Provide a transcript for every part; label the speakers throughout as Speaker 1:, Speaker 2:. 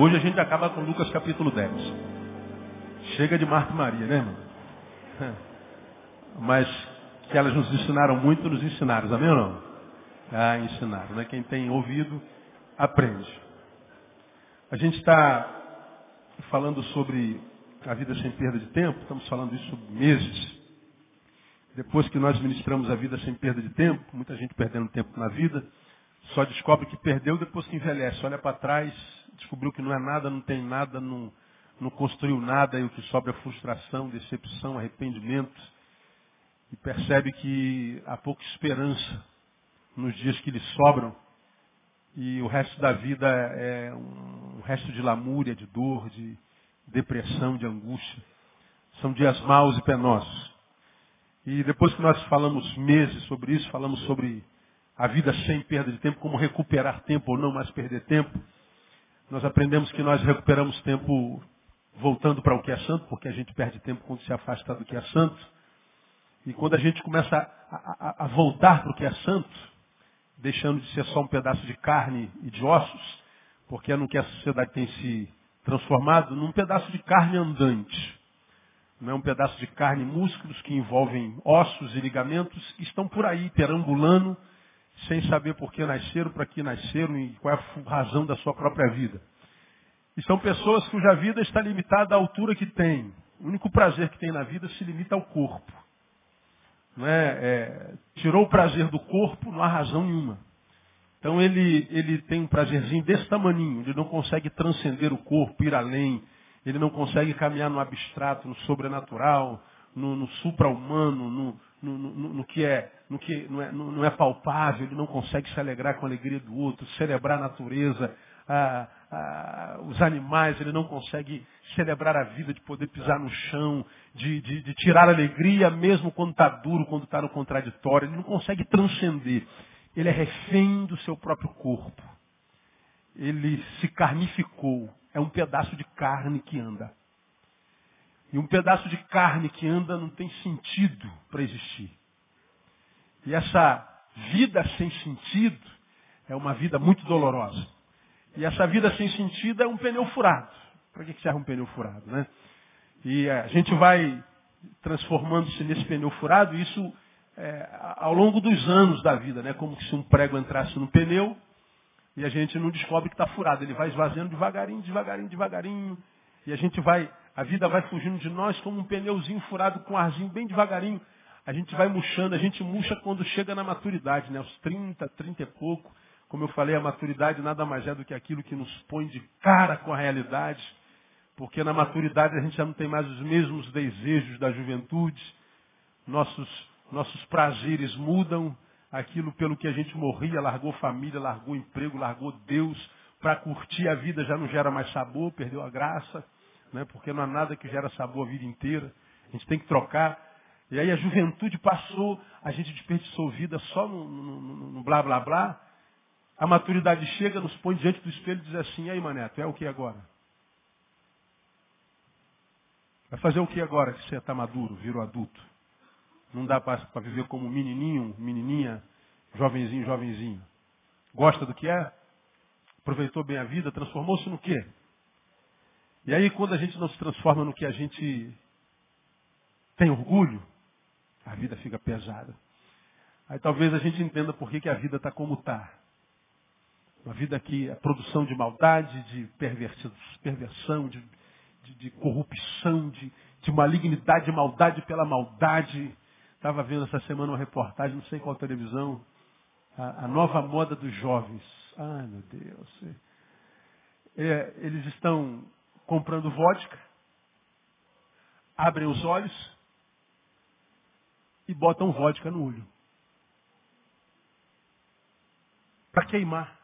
Speaker 1: Lucas capítulo 10. Hoje a gente acaba com Lucas capítulo 10. Chega de Marta e Maria, né, irmão? Mas que elas nos ensinaram muito, nos ensinaram, amém ou não? Ah, ensinaram, né? Quem tem ouvido, aprende. A gente está falando sobre a vida sem perda de tempo, estamos falando isso meses. Depois que nós ministramos a vida sem perda de tempo, muita gente perdendo tempo na vida, só descobre que perdeu depois que envelhece. Olha para trás, descobriu que não é nada, não tem nada, não, não construiu nada, e o que sobra é frustração, decepção, arrependimento. E percebe que há pouca esperança nos dias que lhe sobram. E o resto da vida é um resto de lamúria, de dor, de depressão, de angústia. São dias maus e penosos. E depois que nós falamos meses sobre isso, falamos sobre a vida sem perda de tempo, como recuperar tempo ou não mais perder tempo. Nós aprendemos que nós recuperamos tempo voltando para o que é santo, porque a gente perde tempo quando se afasta do que é santo. E quando a gente começa a, a, a voltar para o que é santo, deixando de ser só um pedaço de carne e de ossos, porque é no que a sociedade tem se transformado, num pedaço de carne andante. Não é um pedaço de carne e músculos que envolvem ossos e ligamentos que estão por aí perambulando sem saber por que nasceram, para que nasceram e qual é a razão da sua própria vida. E são pessoas cuja vida está limitada à altura que tem. O único prazer que tem na vida se limita ao corpo. Não é, é, tirou o prazer do corpo, não há razão nenhuma. Então ele, ele tem um prazerzinho desse tamaninho, ele não consegue transcender o corpo, ir além, ele não consegue caminhar no abstrato, no sobrenatural, no, no supra-humano, no, no, no, no, que, é, no que não é, não, é palpável, ele não consegue se alegrar com a alegria do outro, celebrar a natureza, a, a, os animais, ele não consegue celebrar a vida de poder pisar no chão, de, de, de tirar alegria mesmo quando está duro, quando está no contraditório, ele não consegue transcender. Ele é refém do seu próprio corpo. Ele se carnificou. É um pedaço de carne que anda. E um pedaço de carne que anda não tem sentido para existir. E essa vida sem sentido é uma vida muito dolorosa. E essa vida sem sentido é um pneu furado. Para que serve um pneu furado, né? E a gente vai transformando-se nesse pneu furado, isso é, ao longo dos anos da vida, né? Como se um prego entrasse no pneu e a gente não descobre que está furado. Ele vai esvaziando devagarinho, devagarinho, devagarinho. E a gente vai a vida vai fugindo de nós como um pneuzinho furado com arzinho bem devagarinho. A gente vai murchando, a gente murcha quando chega na maturidade, né? Aos 30, 30 e pouco. Como eu falei, a maturidade nada mais é do que aquilo que nos põe de cara com a realidade. Porque na maturidade a gente já não tem mais os mesmos desejos da juventude. Nossos, nossos prazeres mudam. Aquilo pelo que a gente morria, largou família, largou emprego, largou Deus. Para curtir a vida já não gera mais sabor, perdeu a graça né? porque não há nada que gera sabor a vida inteira. A gente tem que trocar. E aí a juventude passou, a gente desperdiçou vida só no, no, no, no blá blá blá. A maturidade chega, nos põe diante do espelho e diz assim, e aí mané, tu é o que agora? Vai fazer o que agora que você está maduro, virou adulto? Não dá para viver como menininho, menininha, jovenzinho, jovenzinho. Gosta do que é? Aproveitou bem a vida, transformou-se no quê? E aí, quando a gente não se transforma no que a gente tem orgulho, a vida fica pesada. Aí talvez a gente entenda por que, que a vida está como está. Uma vida que é produção de maldade, de perversão, de, de, de corrupção, de, de malignidade, de maldade pela maldade. Estava vendo essa semana uma reportagem, não sei qual televisão, a, a nova moda dos jovens. Ai, meu Deus. É, eles estão comprando vodka, abrem os olhos e botam vodka no olho. Para queimar.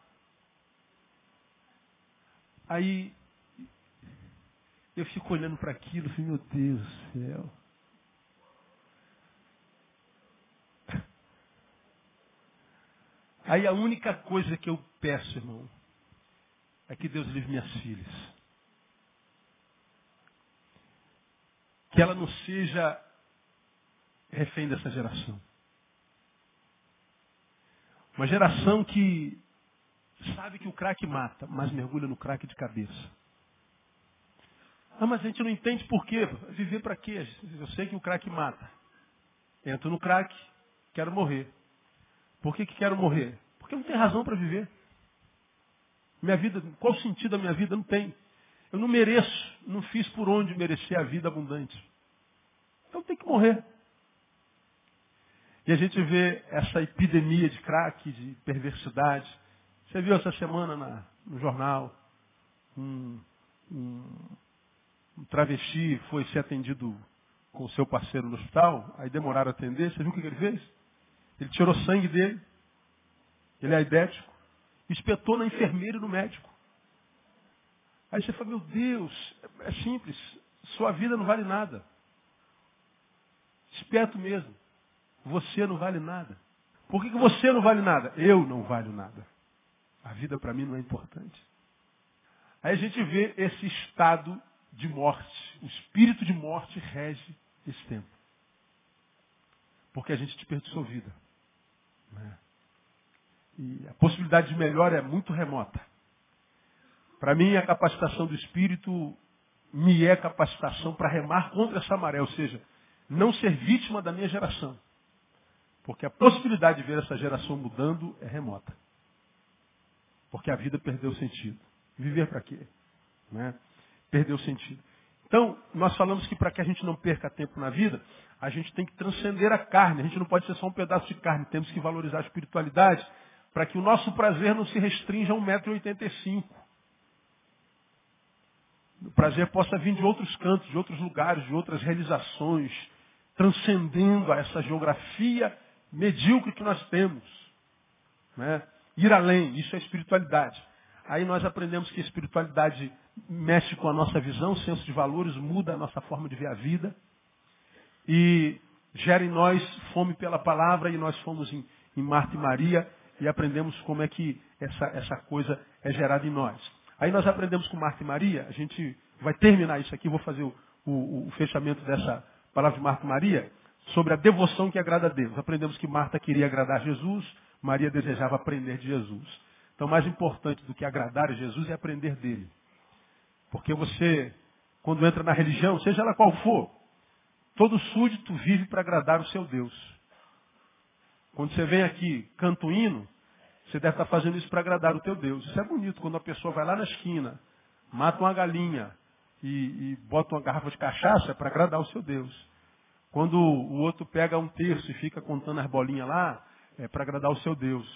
Speaker 1: Aí eu fico olhando para aquilo e falei, meu Deus do céu. Aí a única coisa que eu peço, irmão, é que Deus livre minhas filhas. Que ela não seja refém dessa geração. Uma geração que sabe que o crack mata, mas mergulha no crack de cabeça. Ah, mas a gente não entende por quê. Viver para quê? Eu sei que o crack mata. Entro no crack, quero morrer. Por que, que quero morrer? Porque não tem razão para viver. Minha vida, qual o sentido da minha vida? Não tem. Eu não mereço, não fiz por onde merecer a vida abundante. Então tem que morrer. E a gente vê essa epidemia de crack, de perversidade. Você viu essa semana na, no jornal, um, um, um travesti foi ser atendido com seu parceiro no hospital, aí demoraram a atender, você viu o que ele fez? Ele tirou sangue dele, ele é aidético, espetou na enfermeira e no médico. Aí você fala, meu Deus, é simples, sua vida não vale nada. Esperto mesmo. Você não vale nada. Por que, que você não vale nada? Eu não valho nada. A vida para mim não é importante. Aí a gente vê esse estado de morte. O espírito de morte rege esse tempo. Porque a gente desperdiçou vida. Né? E a possibilidade de melhora é muito remota. Para mim, a capacitação do espírito me é capacitação para remar contra essa maré, ou seja, não ser vítima da minha geração. Porque a possibilidade de ver essa geração mudando é remota. Porque a vida perdeu sentido. Viver para quê? Né? Perdeu sentido. Então, nós falamos que para que a gente não perca tempo na vida, a gente tem que transcender a carne. A gente não pode ser só um pedaço de carne. Temos que valorizar a espiritualidade para que o nosso prazer não se restrinja a 1,85m. O prazer possa vir de outros cantos, de outros lugares, de outras realizações, transcendendo a essa geografia medíocre que nós temos. Né? Ir além, isso é espiritualidade. Aí nós aprendemos que a espiritualidade mexe com a nossa visão, senso de valores, muda a nossa forma de ver a vida e gera em nós fome pela palavra e nós fomos em, em Marta e Maria e aprendemos como é que essa, essa coisa é gerada em nós. Aí nós aprendemos com Marta e Maria, a gente vai terminar isso aqui, vou fazer o, o, o fechamento dessa palavra de Marta e Maria, sobre a devoção que agrada a Deus. Aprendemos que Marta queria agradar Jesus, Maria desejava aprender de Jesus. Então, mais importante do que agradar a Jesus é aprender dele. Porque você, quando entra na religião, seja ela qual for, todo súdito vive para agradar o seu Deus. Quando você vem aqui, canta o hino, você deve estar fazendo isso para agradar o teu Deus. Isso é bonito, quando a pessoa vai lá na esquina, mata uma galinha e, e bota uma garrafa de cachaça, para agradar o seu Deus. Quando o outro pega um terço e fica contando as bolinhas lá, é para agradar o seu Deus.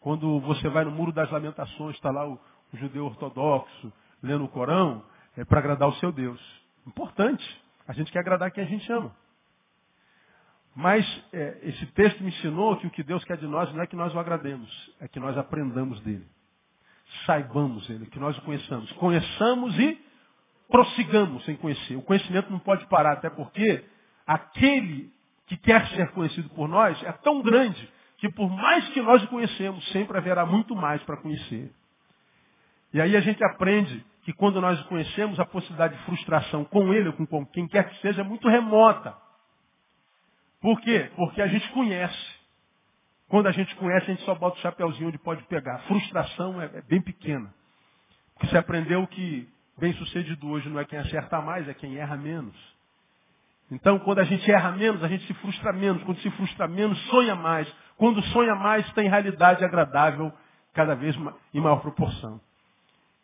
Speaker 1: Quando você vai no Muro das Lamentações, está lá o, o judeu ortodoxo lendo o Corão, é para agradar o seu Deus. Importante. A gente quer agradar quem a gente ama. Mas é, esse texto me ensinou que o que Deus quer de nós não é que nós o agrademos, é que nós aprendamos dele. Saibamos ele, que nós o conheçamos. Conheçamos e prossigamos sem conhecer. O conhecimento não pode parar, até porque aquele que quer ser conhecido por nós é tão grande que por mais que nós o conhecemos, sempre haverá muito mais para conhecer. E aí a gente aprende que quando nós o conhecemos, a possibilidade de frustração com ele ou com quem quer que seja é muito remota. Por quê? Porque a gente conhece. Quando a gente conhece, a gente só bota o chapeuzinho onde pode pegar. A frustração é, é bem pequena. Porque você aprendeu que bem sucedido hoje não é quem acerta mais, é quem erra menos. Então, quando a gente erra menos, a gente se frustra menos. Quando se frustra menos, sonha mais. Quando sonha mais, tem realidade agradável cada vez em maior proporção.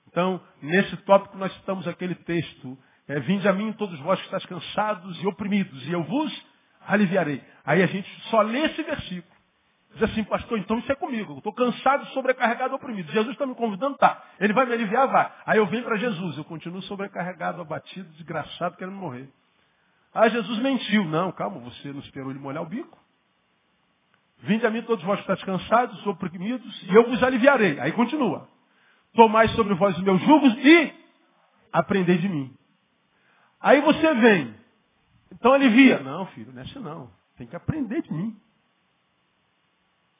Speaker 1: Então, nesse tópico nós citamos aquele texto. É, Vinde a mim todos vós que estáis cansados e oprimidos, e eu vos aliviarei. Aí a gente só lê esse versículo. Diz assim, pastor, então isso é comigo. Estou cansado, sobrecarregado, oprimido. Jesus está me convidando? Tá. Ele vai me aliviar? Vai. Aí eu venho para Jesus. Eu continuo sobrecarregado, abatido, desgraçado, querendo morrer. Ah, Jesus mentiu. Não, calma, você não esperou ele molhar o bico? Vinde a mim todos vós que estáis cansados, oprimidos, e eu vos aliviarei. Aí continua. Tomai sobre vós os meus jugos e aprendei de mim. Aí você vem, então. Não, filho, não é assim não. Tem que aprender de mim.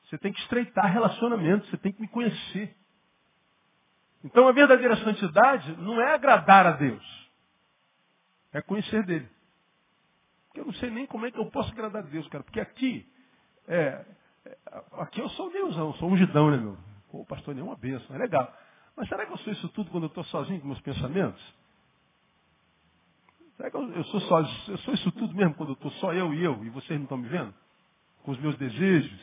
Speaker 1: Você tem que estreitar relacionamento, você tem que me conhecer. Então a verdadeira santidade não é agradar a Deus, é conhecer dele. Porque eu não sei nem como é que eu posso agradar a Deus, cara. Porque aqui, é, é aqui eu sou Deusão, sou ungidão, né, meu? Pô, pastor, nenhuma bênção, é legal. Mas será que eu sou isso tudo quando eu estou sozinho com meus pensamentos? Será que eu, eu, sou só, eu sou isso tudo mesmo quando eu estou só eu e eu, e vocês não estão me vendo? Com os meus desejos?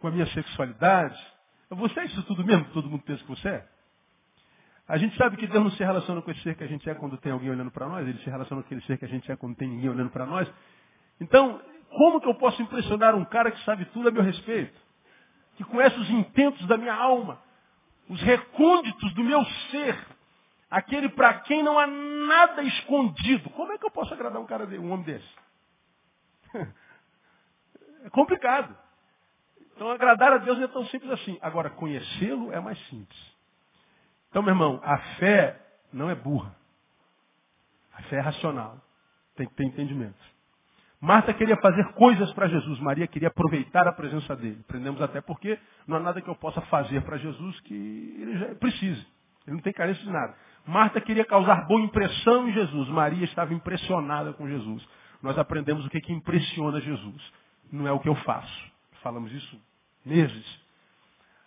Speaker 1: Com a minha sexualidade? Você é isso tudo mesmo que todo mundo pensa que você é? A gente sabe que Deus não se relaciona com esse ser que a gente é quando tem alguém olhando para nós, ele se relaciona com aquele ser que a gente é quando tem ninguém olhando para nós. Então, como que eu posso impressionar um cara que sabe tudo a meu respeito? Que conhece os intentos da minha alma, os recônditos do meu ser, aquele para quem não há nada escondido. Como é que eu posso agradar um cara, um homem desse? É complicado. Então agradar a Deus não é tão simples assim. Agora, conhecê-lo é mais simples. Então, meu irmão, a fé não é burra. A fé é racional. Tem que ter entendimento. Marta queria fazer coisas para Jesus. Maria queria aproveitar a presença dele. Aprendemos até porque não há nada que eu possa fazer para Jesus que ele já precise. Ele não tem carência de nada. Marta queria causar boa impressão em Jesus. Maria estava impressionada com Jesus. Nós aprendemos o que, que impressiona Jesus. Não é o que eu faço. Falamos isso meses.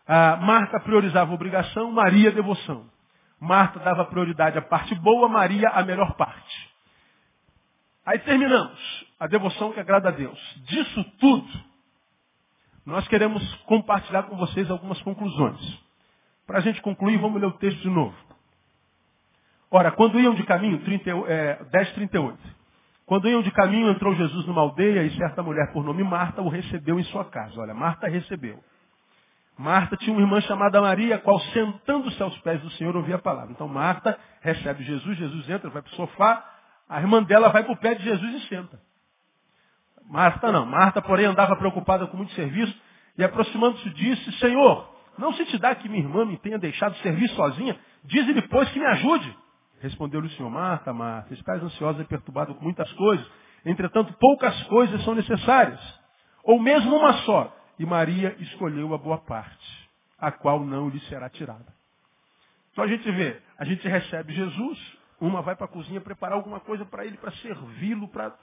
Speaker 1: Ah, Marta priorizava obrigação, Maria devoção. Marta dava prioridade à parte boa, Maria a melhor parte. Aí terminamos. A devoção que agrada a Deus. Disso tudo, nós queremos compartilhar com vocês algumas conclusões. Para a gente concluir, vamos ler o texto de novo. Ora, quando iam de caminho, 30, é, 10, 38. Quando iam de caminho, entrou Jesus numa aldeia e certa mulher por nome Marta o recebeu em sua casa. Olha, Marta recebeu. Marta tinha uma irmã chamada Maria, qual sentando-se aos pés do Senhor ouvia a palavra. Então Marta recebe Jesus, Jesus entra, vai para o sofá, a irmã dela vai para o pé de Jesus e senta. Marta não. Marta, porém, andava preocupada com muito serviço e aproximando-se disse, Senhor, não se te dá que minha irmã me tenha deixado servir sozinha? Dize-lhe, pois, que me ajude. Respondeu-lhe o Senhor, Marta, Marta, estás ansiosa e perturbada com muitas coisas. Entretanto, poucas coisas são necessárias. Ou mesmo uma só. E Maria escolheu a boa parte, a qual não lhe será tirada. Então a gente vê, a gente recebe Jesus, uma vai para a cozinha preparar alguma coisa para ele, para servi-lo, para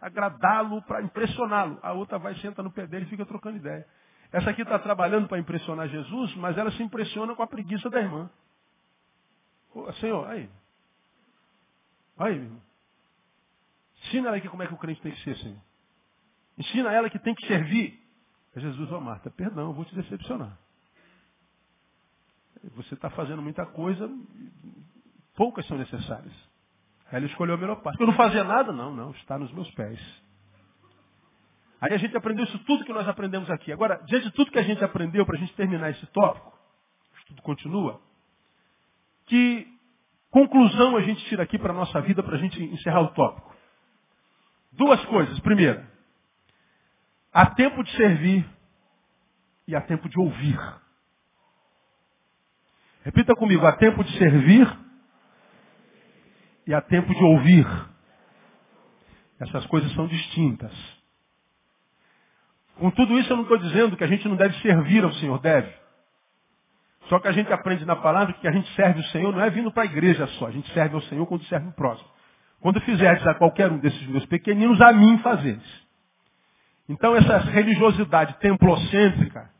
Speaker 1: agradá-lo, para impressioná-lo. A outra vai, senta no pé dele e fica trocando ideia. Essa aqui está trabalhando para impressionar Jesus, mas ela se impressiona com a preguiça da irmã. Ô, senhor, aí. Aí, irmão. Ensina ela aqui como é que o crente tem que ser, Senhor. Ensina ela que tem que servir. Jesus, ó oh, Marta, perdão, eu vou te decepcionar. Você está fazendo muita coisa, poucas são necessárias. Ele escolheu a melhor parte. Eu não fazia nada? Não, não, está nos meus pés. Aí a gente aprendeu isso tudo que nós aprendemos aqui. Agora, diante de tudo que a gente aprendeu, para a gente terminar esse tópico, o estudo continua, que conclusão a gente tira aqui para a nossa vida, para a gente encerrar o tópico? Duas coisas. Primeira, Há tempo de servir e há tempo de ouvir. Repita comigo, há tempo de servir e há tempo de ouvir. Essas coisas são distintas. Com tudo isso eu não estou dizendo que a gente não deve servir ao Senhor, deve. Só que a gente aprende na palavra que a gente serve o Senhor não é vindo para a igreja só, a gente serve ao Senhor quando serve o próximo. Quando fizerdes a qualquer um desses meus pequeninos, a mim fazeres. Então essa religiosidade templocêntrica,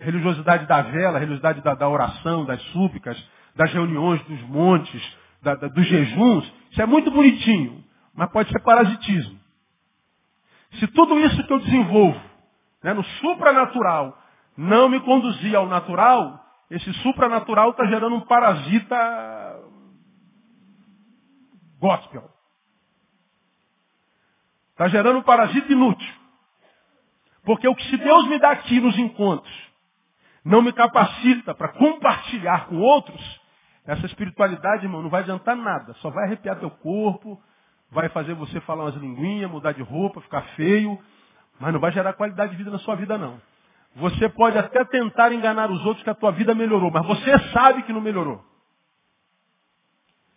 Speaker 1: religiosidade da vela, religiosidade da, da oração, das súplicas, das reuniões dos montes, da, da, dos jejuns, isso é muito bonitinho, mas pode ser parasitismo. Se tudo isso que eu desenvolvo né, no supranatural não me conduzir ao natural, esse supranatural está gerando um parasita gospel. Está gerando um parasita inútil. Porque o que se Deus me dá aqui nos encontros não me capacita para compartilhar com outros, essa espiritualidade, irmão, não vai adiantar nada. Só vai arrepiar teu corpo, vai fazer você falar umas linguinhas, mudar de roupa, ficar feio, mas não vai gerar qualidade de vida na sua vida, não. Você pode até tentar enganar os outros que a tua vida melhorou, mas você sabe que não melhorou.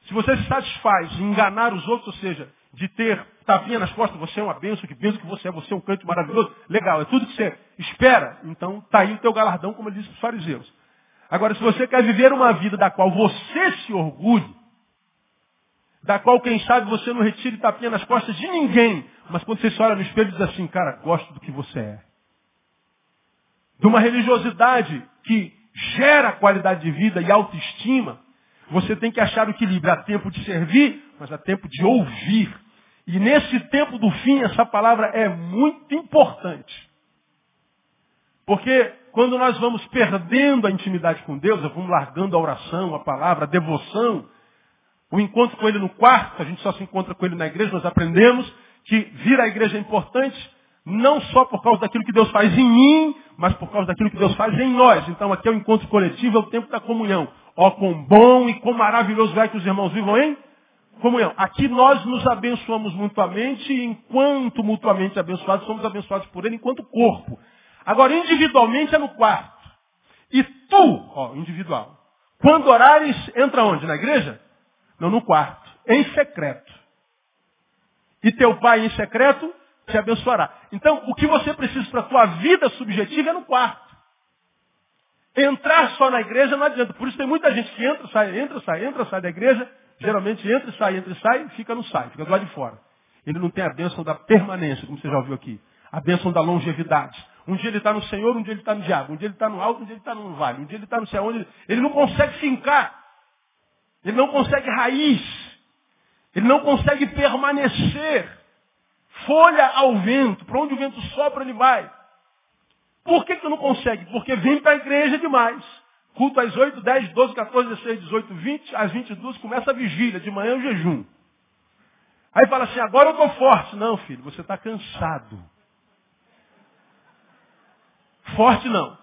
Speaker 1: Se você se satisfaz em enganar os outros, ou seja, de ter tapinha nas costas, você é uma benção, que benção que você é, você é um canto maravilhoso. Legal, é tudo que você espera. Então está aí o teu galardão, como ele disse para os fariseus. Agora, se você quer viver uma vida da qual você se orgulhe, da qual, quem sabe, você não retire tapinha nas costas de ninguém, mas quando você se olha no espelho diz assim, cara, gosto do que você é. de uma religiosidade que gera qualidade de vida e autoestima, você tem que achar o equilíbrio. Há tempo de servir, mas há tempo de ouvir. E nesse tempo do fim, essa palavra é muito importante. Porque quando nós vamos perdendo a intimidade com Deus, vamos largando a oração, a palavra, a devoção, o encontro com Ele no quarto, a gente só se encontra com Ele na igreja, nós aprendemos que vir à igreja é importante, não só por causa daquilo que Deus faz em mim, mas por causa daquilo que Deus faz em nós. Então aqui é o encontro coletivo, é o tempo da comunhão. Ó, oh, quão bom e quão maravilhoso é que os irmãos vivam em comunhão. Aqui nós nos abençoamos mutuamente, e enquanto mutuamente abençoados, somos abençoados por Ele enquanto corpo. Agora, individualmente é no quarto. E tu, ó, individual, quando orares, entra onde? Na igreja? Não, no quarto. Em secreto. E teu pai em secreto te abençoará. Então, o que você precisa para a tua vida subjetiva é no quarto. Entrar só na igreja não adianta. Por isso tem muita gente que entra, sai, entra, sai, entra, sai da igreja. Geralmente entra sai, entra e sai, fica no sai, fica do lado de fora. Ele não tem a bênção da permanência, como você já ouviu aqui. A bênção da longevidade. Um dia ele está no Senhor, um dia ele está no diabo. Um dia ele está no alto, um dia ele está no vale. Um dia ele está no céu. Onde ele não consegue fincar. Ele não consegue raiz. Ele não consegue permanecer. Folha ao vento. Para onde o vento sopra, ele vai. Por que, que não consegue? Porque vem para a igreja demais. Culto às 8, 10, 12, 14, 16, 18, 20. Às 22 começa a vigília. De manhã o jejum. Aí fala assim, agora eu estou forte. Não, filho, você está cansado. Forte não.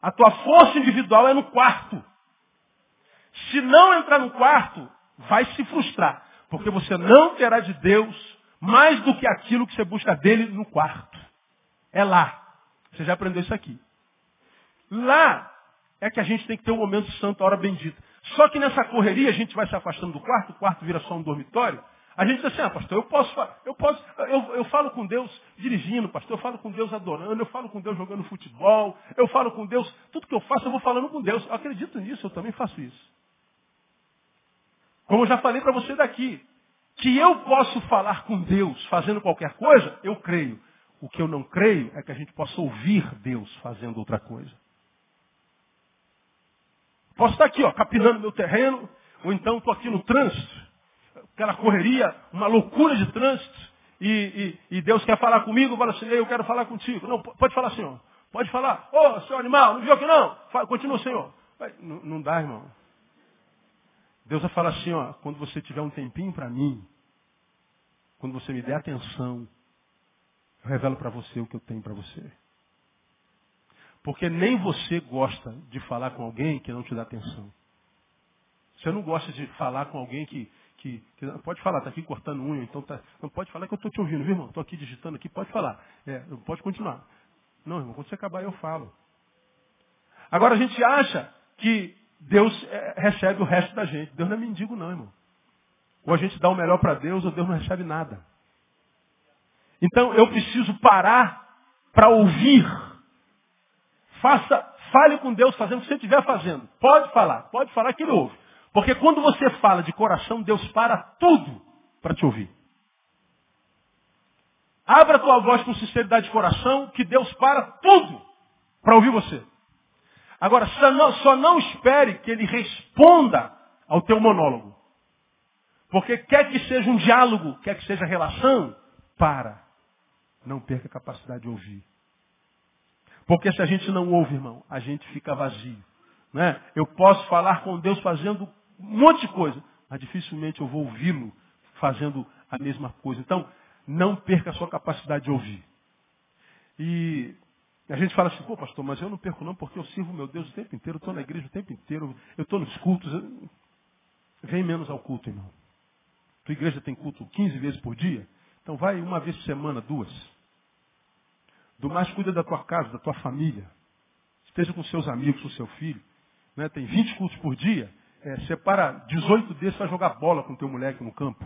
Speaker 1: A tua força individual é no quarto. Se não entrar no quarto, vai se frustrar. Porque você não terá de Deus mais do que aquilo que você busca dele no quarto. É lá. Você já aprendeu isso aqui. Lá é que a gente tem que ter um momento santo, a hora bendita. Só que nessa correria a gente vai se afastando do quarto, o quarto vira só um dormitório. A gente diz assim, ah, pastor, eu posso, eu posso, eu, eu falo com Deus dirigindo, pastor, eu falo com Deus adorando, eu falo com Deus jogando futebol, eu falo com Deus, tudo que eu faço eu vou falando com Deus. Eu acredito nisso, eu também faço isso. Como eu já falei para você daqui, que eu posso falar com Deus fazendo qualquer coisa, eu creio. O que eu não creio é que a gente possa ouvir Deus fazendo outra coisa. Posso estar aqui, ó, capinando meu terreno, ou então estou aqui no trânsito, aquela correria, uma loucura de trânsito, e, e, e Deus quer falar comigo, fala assim, eu quero falar contigo. Não, pode falar, Senhor. Pode falar. Ô, oh, seu animal, não viu aqui não? Continua, Senhor. Não, não dá, irmão. Deus vai falar assim, ó, quando você tiver um tempinho para mim, quando você me der atenção, eu revelo para você o que eu tenho para você. Porque nem você gosta de falar com alguém que não te dá atenção. Você não gosta de falar com alguém que, que, que pode falar, está aqui cortando unha, então tá, não pode falar que eu estou te ouvindo, viu, irmão? Estou aqui digitando aqui, pode falar. É, pode continuar. Não, irmão, quando você acabar eu falo. Agora a gente acha que Deus é, recebe o resto da gente. Deus não é mendigo não, irmão. Ou a gente dá o melhor para Deus, ou Deus não recebe nada. Então eu preciso parar para ouvir. Faça, fale com Deus fazendo o que você estiver fazendo. Pode falar, pode falar que ele ouve. Porque quando você fala de coração, Deus para tudo para te ouvir. Abra tua voz com sinceridade de coração, que Deus para tudo para ouvir você. Agora, só não, só não espere que ele responda ao teu monólogo. Porque quer que seja um diálogo, quer que seja relação, para. Não perca a capacidade de ouvir. Porque se a gente não ouve, irmão, a gente fica vazio. Né? Eu posso falar com Deus fazendo um monte de coisa, mas dificilmente eu vou ouvi-lo fazendo a mesma coisa. Então, não perca a sua capacidade de ouvir. E a gente fala assim, pô pastor, mas eu não perco não porque eu sirvo meu Deus o tempo inteiro, estou na igreja o tempo inteiro, eu estou nos cultos. Vem menos ao culto, irmão. Tua igreja tem culto 15 vezes por dia? Então vai uma vez por semana, duas. Do mais cuida da tua casa, da tua família. Esteja com seus amigos, com seu filho. Né? Tem 20 cultos por dia. É, separa 18 desses para jogar bola com teu moleque no campo.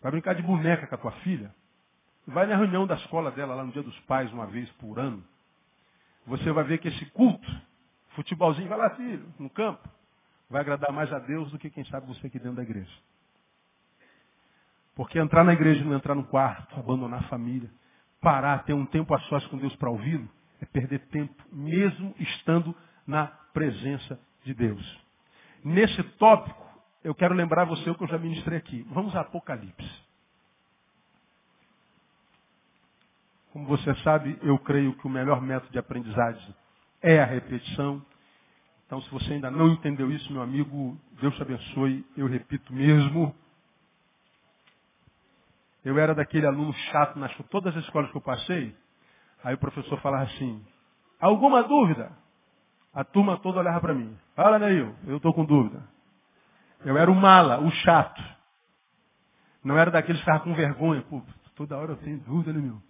Speaker 1: Vai brincar de boneca com a tua filha. Vai na reunião da escola dela lá no dia dos pais, uma vez por ano. Você vai ver que esse culto, futebolzinho, vai lá, filho, no campo, vai agradar mais a Deus do que quem sabe você aqui dentro da igreja. Porque entrar na igreja, não entrar no quarto, abandonar a família, parar, ter um tempo a sós com Deus para ouvi-lo, É perder tempo, mesmo estando na presença de Deus. Nesse tópico, eu quero lembrar você o que eu já ministrei aqui. Vamos a Apocalipse. Como você sabe, eu creio que o melhor método de aprendizagem é a repetição. Então, se você ainda não entendeu isso, meu amigo, Deus te abençoe. Eu repito mesmo. Eu era daquele aluno chato nas todas as escolas que eu passei. Aí o professor falava assim, alguma dúvida? A turma toda olhava para mim. Fala, Neil, eu estou com dúvida. Eu era o mala, o chato. Não era daqueles que estavam com vergonha. Pô, toda hora eu tenho dúvida, né, meu?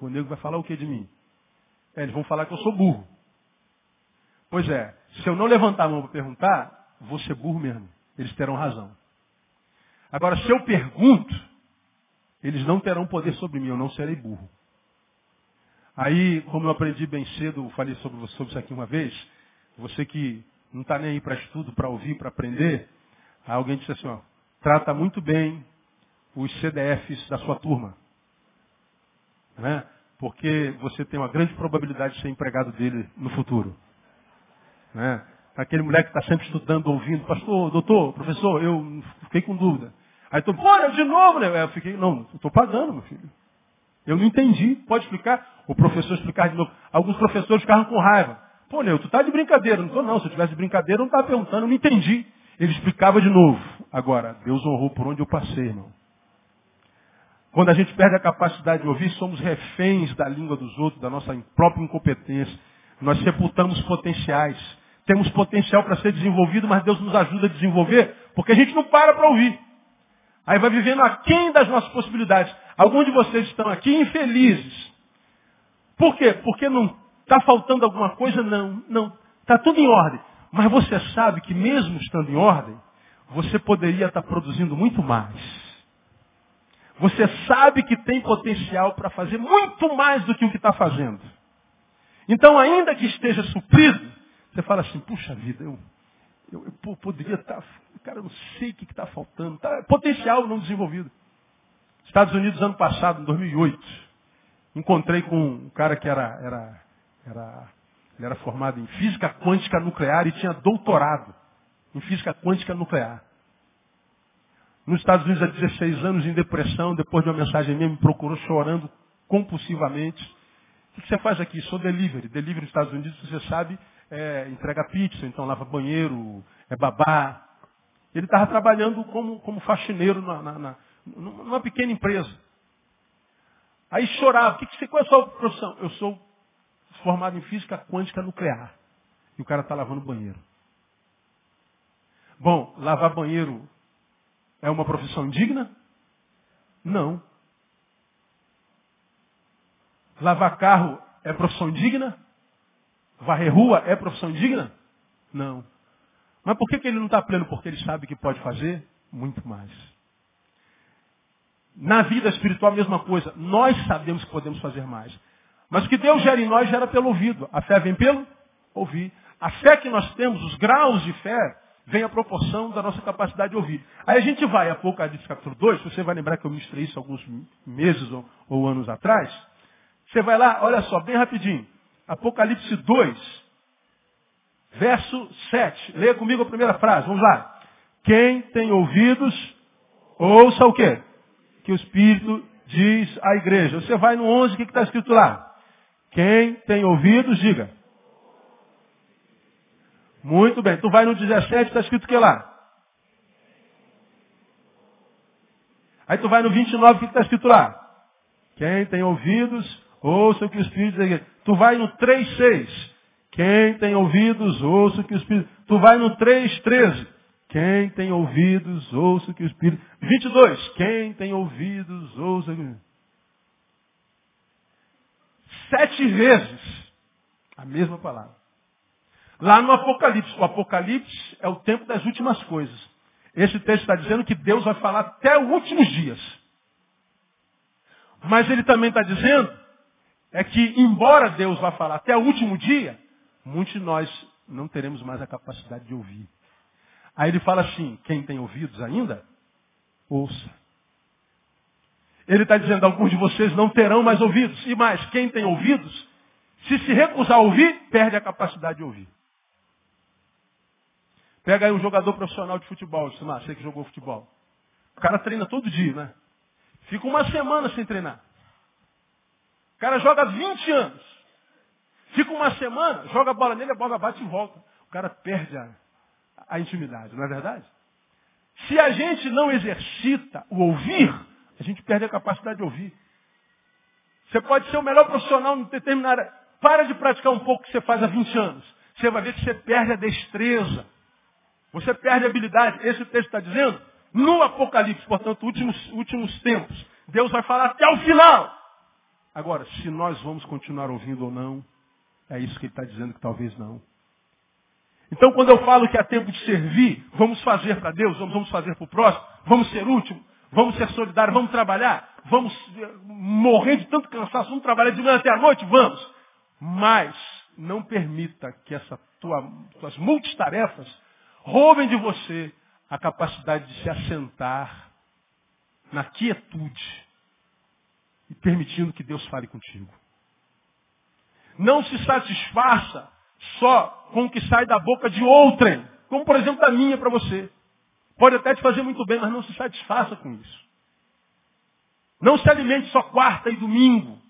Speaker 1: O nego vai falar o que de mim? É, eles vão falar que eu sou burro. Pois é, se eu não levantar a mão para perguntar, vou ser burro mesmo. Eles terão razão. Agora, se eu pergunto, eles não terão poder sobre mim, eu não serei burro. Aí, como eu aprendi bem cedo, falei sobre, sobre isso aqui uma vez, você que não está nem aí para estudo, para ouvir, para aprender, alguém disse assim, ó, trata muito bem os CDFs da sua turma. Né? Porque você tem uma grande probabilidade de ser empregado dele no futuro. Né? Aquele moleque que está sempre estudando, ouvindo, pastor, doutor, professor, eu fiquei com dúvida. Aí tu, bora de novo, né? Eu fiquei, não, estou pagando, meu filho. Eu não entendi, pode explicar? O professor explicar de novo. Alguns professores ficaram com raiva. Pô, Neu, tu tá de brincadeira. Não estou não, se eu tivesse de brincadeira eu não estava perguntando, eu não entendi. Ele explicava de novo. Agora, Deus honrou por onde eu passei, irmão. Quando a gente perde a capacidade de ouvir, somos reféns da língua dos outros, da nossa própria incompetência. Nós sepultamos potenciais. Temos potencial para ser desenvolvido, mas Deus nos ajuda a desenvolver, porque a gente não para para ouvir. Aí vai vivendo aquém das nossas possibilidades. Alguns de vocês estão aqui infelizes. Por quê? Porque não está faltando alguma coisa? Não, não. Está tudo em ordem. Mas você sabe que mesmo estando em ordem, você poderia estar produzindo muito mais. Você sabe que tem potencial para fazer muito mais do que o que está fazendo. Então, ainda que esteja suprido, você fala assim, puxa vida, eu, eu, eu poderia estar, tá, cara, eu não sei o que está faltando. Tá, potencial não desenvolvido. Estados Unidos, ano passado, em 2008, encontrei com um cara que era, era, era, ele era formado em física quântica nuclear e tinha doutorado em física quântica nuclear nos Estados Unidos há 16 anos em depressão, depois de uma mensagem minha, me procurou chorando compulsivamente. O que você faz aqui? Sou delivery. Delivery nos Estados Unidos, você sabe, é, entrega pizza, então lava banheiro, é babá. Ele estava trabalhando como, como faxineiro na, na, na, numa pequena empresa. Aí chorava. Que que você, qual é a sua profissão? Eu sou formado em física quântica nuclear. E o cara está lavando banheiro. Bom, lavar banheiro é uma profissão digna? Não. Lavar carro é profissão digna? Varrer rua é profissão digna? Não. Mas por que, que ele não está pleno? Porque ele sabe que pode fazer muito mais. Na vida espiritual, a mesma coisa. Nós sabemos que podemos fazer mais. Mas o que Deus gera em nós gera pelo ouvido. A fé vem pelo ouvir. A fé que nós temos, os graus de fé, vem a proporção da nossa capacidade de ouvir. Aí a gente vai, Apocalipse capítulo 2, você vai lembrar que eu ministrei isso alguns meses ou, ou anos atrás. Você vai lá, olha só, bem rapidinho. Apocalipse 2, verso 7. Leia comigo a primeira frase, vamos lá. Quem tem ouvidos, ouça o quê? Que o Espírito diz à igreja. Você vai no 11, o que está escrito lá? Quem tem ouvidos, diga. Muito bem. Tu vai no 17, está escrito o que lá? Aí tu vai no 29, o que está escrito lá? Quem tem ouvidos, ouça o que o Espírito diz. Tu vai no 3,6. Quem tem ouvidos, ouça o que o Espírito. Tu vai no 3,13. Quem tem ouvidos, ouça o que o Espírito. 22. Quem tem ouvidos, ouça o que. Sete vezes a mesma palavra. Lá no Apocalipse. O Apocalipse é o tempo das últimas coisas. Esse texto está dizendo que Deus vai falar até os últimos dias. Mas ele também está dizendo é que, embora Deus vá falar até o último dia, muitos de nós não teremos mais a capacidade de ouvir. Aí ele fala assim, quem tem ouvidos ainda, ouça. Ele está dizendo, alguns de vocês não terão mais ouvidos. E mais, quem tem ouvidos, Se se recusar a ouvir, perde a capacidade de ouvir. Pega aí um jogador profissional de futebol, não, você que jogou futebol. O cara treina todo dia, né? Fica uma semana sem treinar. O cara joga 20 anos. Fica uma semana, joga a bola nele, a bola bate e volta. O cara perde a, a intimidade, não é verdade? Se a gente não exercita o ouvir, a gente perde a capacidade de ouvir. Você pode ser o melhor profissional em determinada. Para de praticar um pouco que você faz há 20 anos. Você vai ver que você perde a destreza. Você perde habilidade. Esse texto está dizendo, no Apocalipse, portanto, últimos, últimos tempos, Deus vai falar até o final. Agora, se nós vamos continuar ouvindo ou não, é isso que ele está dizendo que talvez não. Então, quando eu falo que é tempo de servir, vamos fazer para Deus, vamos fazer para o próximo, vamos ser último, vamos ser solidários, vamos trabalhar, vamos eh, morrer de tanto cansaço, vamos trabalhar de manhã até a noite, vamos. Mas não permita que essas tua, tuas multitarefas roubem de você a capacidade de se assentar na quietude e permitindo que Deus fale contigo. Não se satisfaça só com o que sai da boca de outrem, como por exemplo da minha para você. Pode até te fazer muito bem, mas não se satisfaça com isso. Não se alimente só quarta e domingo.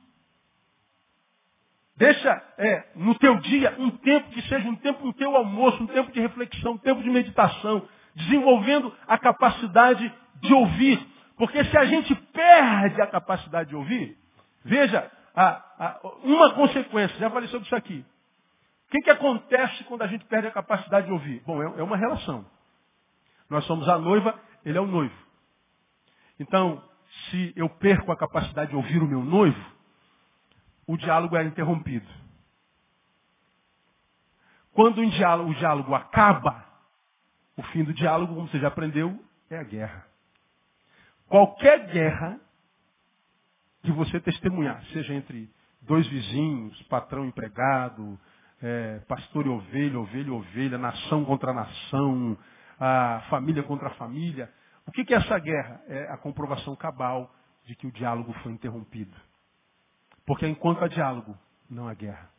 Speaker 1: Deixa é, no teu dia um tempo que seja um tempo no teu almoço, um tempo de reflexão, um tempo de meditação, desenvolvendo a capacidade de ouvir. Porque se a gente perde a capacidade de ouvir, veja, a, a, uma consequência, já falei sobre isso aqui. O que, que acontece quando a gente perde a capacidade de ouvir? Bom, é, é uma relação. Nós somos a noiva, ele é o noivo. Então, se eu perco a capacidade de ouvir o meu noivo, o diálogo era interrompido. Quando o diálogo, o diálogo acaba, o fim do diálogo, como você já aprendeu, é a guerra. Qualquer guerra que você testemunhar, seja entre dois vizinhos, patrão empregado, é, pastor e ovelha, ovelha ovelha, nação contra nação, família contra família. O que é essa guerra? É a comprovação cabal de que o diálogo foi interrompido. Porque enquanto há diálogo, não há guerra.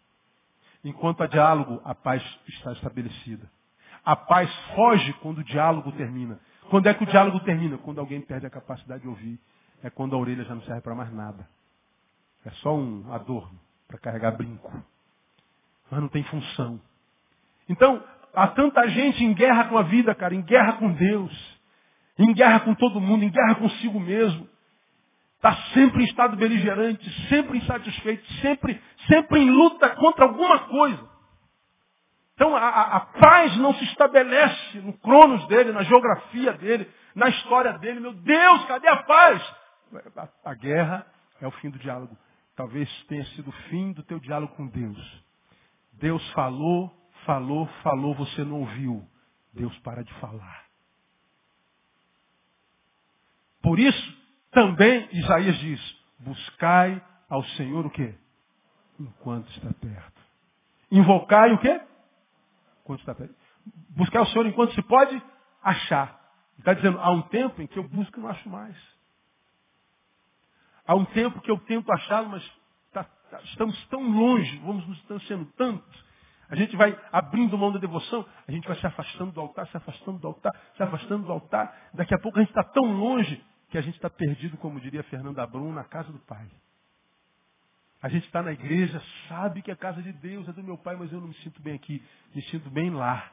Speaker 1: Enquanto há diálogo, a paz está estabelecida. A paz foge quando o diálogo termina. Quando é que o diálogo termina? Quando alguém perde a capacidade de ouvir. É quando a orelha já não serve para mais nada. É só um adorno para carregar brinco. Mas não tem função. Então, há tanta gente em guerra com a vida, cara, em guerra com Deus, em guerra com todo mundo, em guerra consigo mesmo. Está sempre em estado beligerante, sempre insatisfeito, sempre, sempre em luta contra alguma coisa. Então a, a, a paz não se estabelece no cronos dele, na geografia dele, na história dele. Meu Deus, cadê a paz? A, a guerra é o fim do diálogo. Talvez tenha sido o fim do teu diálogo com Deus. Deus falou, falou, falou, você não ouviu. Deus para de falar. Por isso, também Isaías diz, buscai ao Senhor o quê? Enquanto está perto. Invocai o quê? Enquanto está perto. Buscar o Senhor enquanto se pode achar. Está dizendo, há um tempo em que eu busco e não acho mais. Há um tempo que eu tento achá-lo, mas tá, tá, estamos tão longe, vamos nos distanciando tanto. A gente vai abrindo mão da devoção, a gente vai se afastando do altar, se afastando do altar, se afastando do altar. Daqui a pouco a gente está tão longe que a gente está perdido, como diria Fernanda Brum, na casa do Pai. A gente está na igreja, sabe que a casa de Deus é do meu Pai, mas eu não me sinto bem aqui. Me sinto bem lá.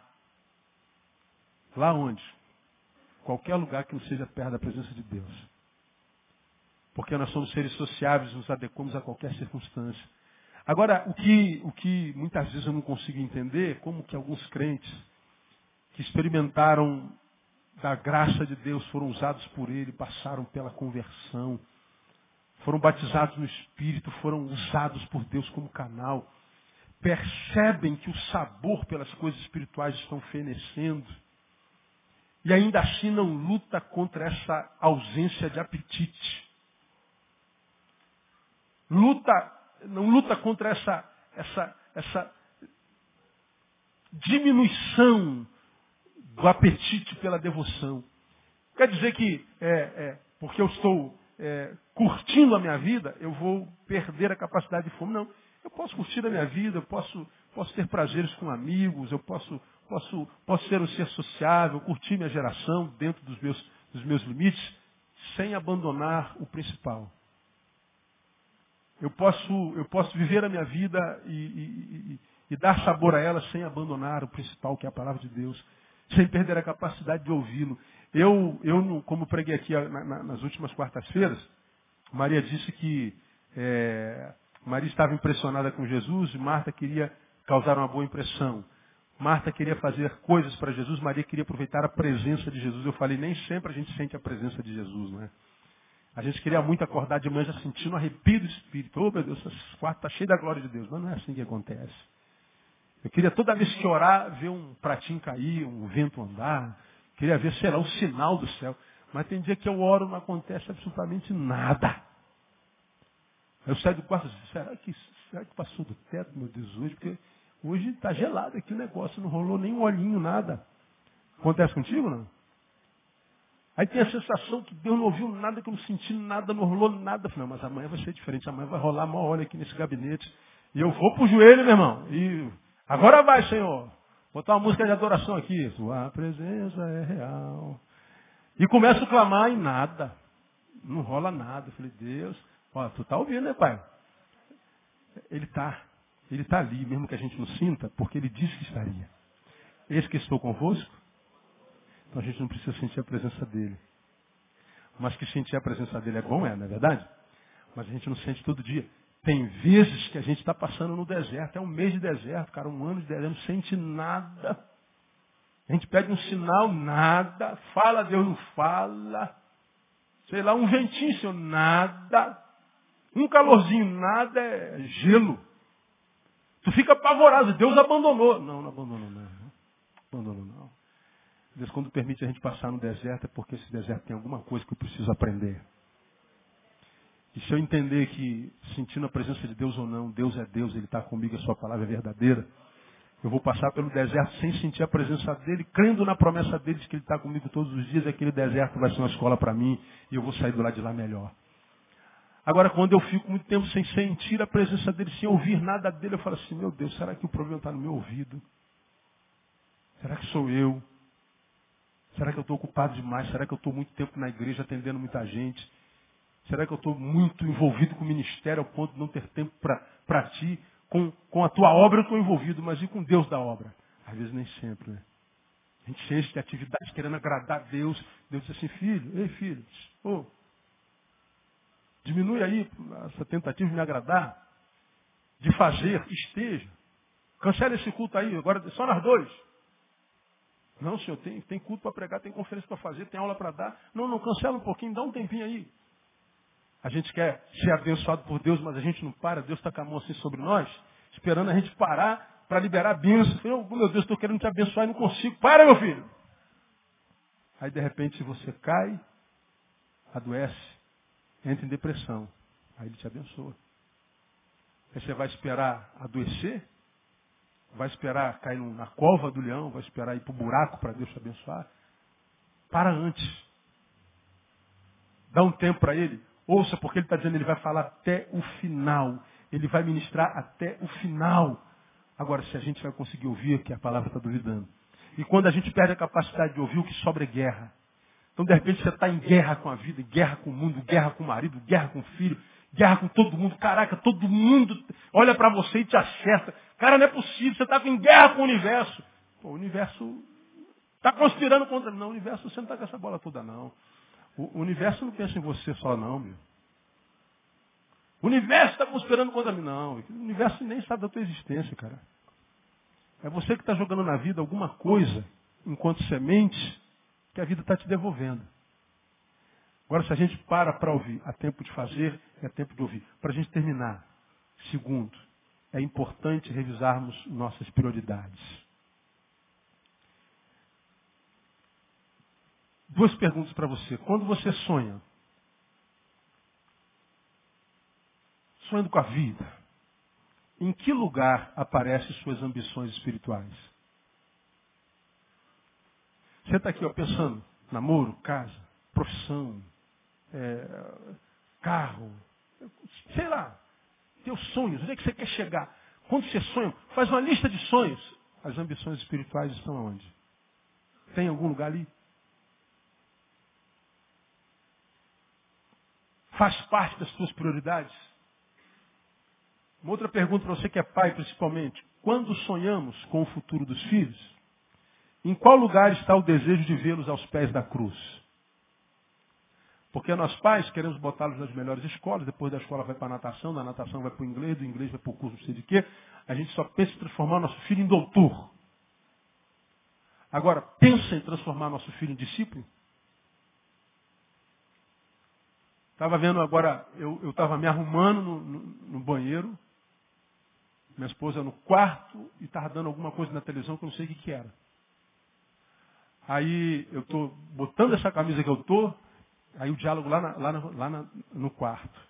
Speaker 1: Lá onde? Qualquer lugar que não seja perto da presença de Deus. Porque nós somos seres sociáveis, nos adequamos a qualquer circunstância. Agora, o que, o que muitas vezes eu não consigo entender, é como que alguns crentes que experimentaram da graça de Deus foram usados por Ele, passaram pela conversão, foram batizados no Espírito, foram usados por Deus como canal, percebem que o sabor pelas coisas espirituais estão fenecendo, e ainda assim não luta contra essa ausência de apetite. Luta, não luta contra essa, essa, essa diminuição do apetite pela devoção. Quer dizer que, é, é, porque eu estou é, curtindo a minha vida, eu vou perder a capacidade de fome. Não. Eu posso curtir a minha vida, eu posso, posso ter prazeres com amigos, eu posso, posso, posso ser um ser sociável, curtir minha geração dentro dos meus, dos meus limites, sem abandonar o principal. Eu posso, eu posso viver a minha vida e, e, e, e dar sabor a ela sem abandonar o principal, que é a palavra de Deus, sem perder a capacidade de ouvi-lo. Eu, eu, como preguei aqui nas últimas quartas-feiras, Maria disse que é, Maria estava impressionada com Jesus e Marta queria causar uma boa impressão. Marta queria fazer coisas para Jesus, Maria queria aproveitar a presença de Jesus. Eu falei, nem sempre a gente sente a presença de Jesus, não é? A gente queria muito acordar de manhã já sentindo um arrepio do Espírito. Oh, meu Deus, esse quarto está cheio da glória de Deus. Mas não é assim que acontece. Eu queria toda vez que orar, ver um pratinho cair, um vento andar. Queria ver, sei lá, um sinal do céu. Mas tem dia que eu oro não acontece absolutamente nada. Eu saio do quarto e será que, será que passou do teto, meu Deus, hoje? Porque hoje está gelado aqui o negócio, não rolou nem um olhinho, nada. Acontece contigo, não? Aí tem a sensação que Deus não ouviu nada, que eu não senti nada, não rolou nada. Falei, mas amanhã vai ser diferente, amanhã vai rolar uma hora aqui nesse gabinete. E eu vou pro joelho, meu irmão. E agora vai, Senhor. Botar uma música de adoração aqui. Sua presença é real. E começo a clamar e nada. Não rola nada. Eu falei, Deus, ó, tu tá ouvindo, né, pai? Ele tá. Ele está ali, mesmo que a gente não sinta, porque ele disse que estaria. Eis que estou convosco então a gente não precisa sentir a presença dele. Mas que sentir a presença dele é bom, é, não é verdade? Mas a gente não sente todo dia. Tem vezes que a gente está passando no deserto, é um mês de deserto, cara, um ano de deserto, não sente nada. A gente pede um sinal, nada. Fala, Deus não fala. Sei lá, um ventinho, Senhor, nada. Um calorzinho, nada, é gelo. Tu fica apavorado, Deus abandonou. Não, não abandonou não. Abandonou não. Deus, quando permite a gente passar no deserto, é porque esse deserto tem alguma coisa que eu preciso aprender. E se eu entender que, sentindo a presença de Deus ou não, Deus é Deus, Ele está comigo, a Sua palavra é verdadeira, eu vou passar pelo deserto sem sentir a presença dEle, crendo na promessa dEle de que Ele está comigo todos os dias, aquele deserto vai ser uma escola para mim e eu vou sair do lado de lá melhor. Agora, quando eu fico muito tempo sem sentir a presença dEle, sem ouvir nada dEle, eu falo assim, meu Deus, será que o problema está no meu ouvido? Será que sou eu? Será que eu estou ocupado demais? Será que eu estou muito tempo na igreja atendendo muita gente? Será que eu estou muito envolvido com o ministério ao ponto de não ter tempo para ti? Com, com a tua obra eu estou envolvido, mas e com Deus da obra? Às vezes nem sempre, né? A gente enche de atividade querendo agradar a Deus. Deus diz assim, filho, ei filho, oh, diminui aí essa tentativa de me agradar, de fazer, esteja. Cancela esse culto aí, agora só nós dois. Não, senhor, tem, tem culto para pregar, tem conferência para fazer, tem aula para dar. Não, não, cancela um pouquinho, dá um tempinho aí. A gente quer ser abençoado por Deus, mas a gente não para. Deus está com a mão assim sobre nós, esperando a gente parar para liberar a bênção. Eu, oh, meu Deus, estou querendo te abençoar e não consigo. Para, meu filho. Aí, de repente, você cai, adoece, entra em depressão. Aí ele te abençoa. Aí você vai esperar adoecer Vai esperar cair na cova do leão? Vai esperar ir para o buraco para Deus te abençoar? Para antes. Dá um tempo para ele. Ouça, porque ele está dizendo, ele vai falar até o final. Ele vai ministrar até o final. Agora, se a gente vai conseguir ouvir, que a palavra está duvidando. E quando a gente perde a capacidade de ouvir, o que sobra é guerra. Então, de repente, você está em guerra com a vida, guerra com o mundo, guerra com o marido, guerra com o filho, guerra com todo mundo. Caraca, todo mundo olha para você e te acerta. Cara, não é possível, você está em guerra com o universo. Pô, o universo está conspirando contra mim. Não, o universo você não está com essa bola toda, não. O, universo não pensa em você só, não, meu. O universo está conspirando contra mim. Não, o universo nem sabe da tua existência, cara. É você que está jogando na vida alguma coisa, enquanto semente, que a vida está te devolvendo. Agora, se a gente para para ouvir, há tempo de fazer, é tempo de ouvir. Para a gente terminar, segundo, é importante revisarmos nossas prioridades. Duas perguntas para você. Quando você sonha, sonhando com a vida, em que lugar aparecem suas ambições espirituais? Você está aqui ó, pensando, namoro, casa, profissão, é, carro. Sei lá. Teus sonhos. Onde é que você quer chegar? Quando você sonha, faz uma lista de sonhos. As ambições espirituais estão aonde? Tem algum lugar ali? Faz parte das suas prioridades? Uma outra pergunta para você que é pai, principalmente. Quando sonhamos com o futuro dos filhos, em qual lugar está o desejo de vê-los aos pés da cruz? Porque nós pais queremos botá-los nas melhores escolas, depois da escola vai para a natação, da natação vai para o inglês, do inglês vai para o curso não sei de quê. A gente só pensa em transformar nosso filho em doutor. Agora, pensa em transformar nosso filho em discípulo? Estava vendo agora, eu estava me arrumando no, no, no, banheiro, minha esposa no quarto, e estava dando alguma coisa na televisão que eu não sei o que, que era. Aí eu estou botando essa camisa que eu estou, aí o diálogo lá, na, lá, na, lá na, no quarto.